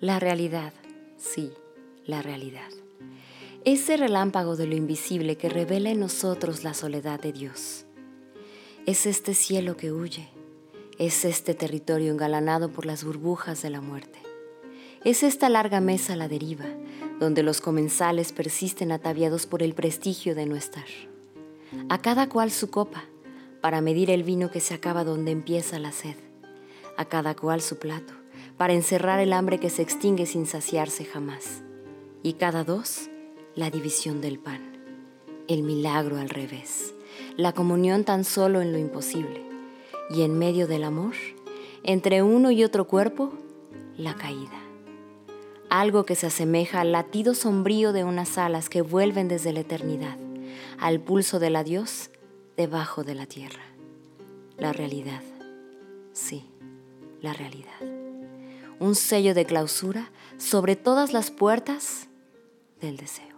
La realidad, sí, la realidad. Ese relámpago de lo invisible que revela en nosotros la soledad de Dios. Es este cielo que huye, es este territorio engalanado por las burbujas de la muerte. Es esta larga mesa a la deriva, donde los comensales persisten ataviados por el prestigio de no estar. A cada cual su copa, para medir el vino que se acaba donde empieza la sed. A cada cual su plato, para encerrar el hambre que se extingue sin saciarse jamás. Y cada dos, la división del pan. El milagro al revés. La comunión tan solo en lo imposible. Y en medio del amor, entre uno y otro cuerpo, la caída. Algo que se asemeja al latido sombrío de unas alas que vuelven desde la eternidad, al pulso del adiós debajo de la tierra. La realidad. Sí, la realidad. Un sello de clausura sobre todas las puertas del deseo.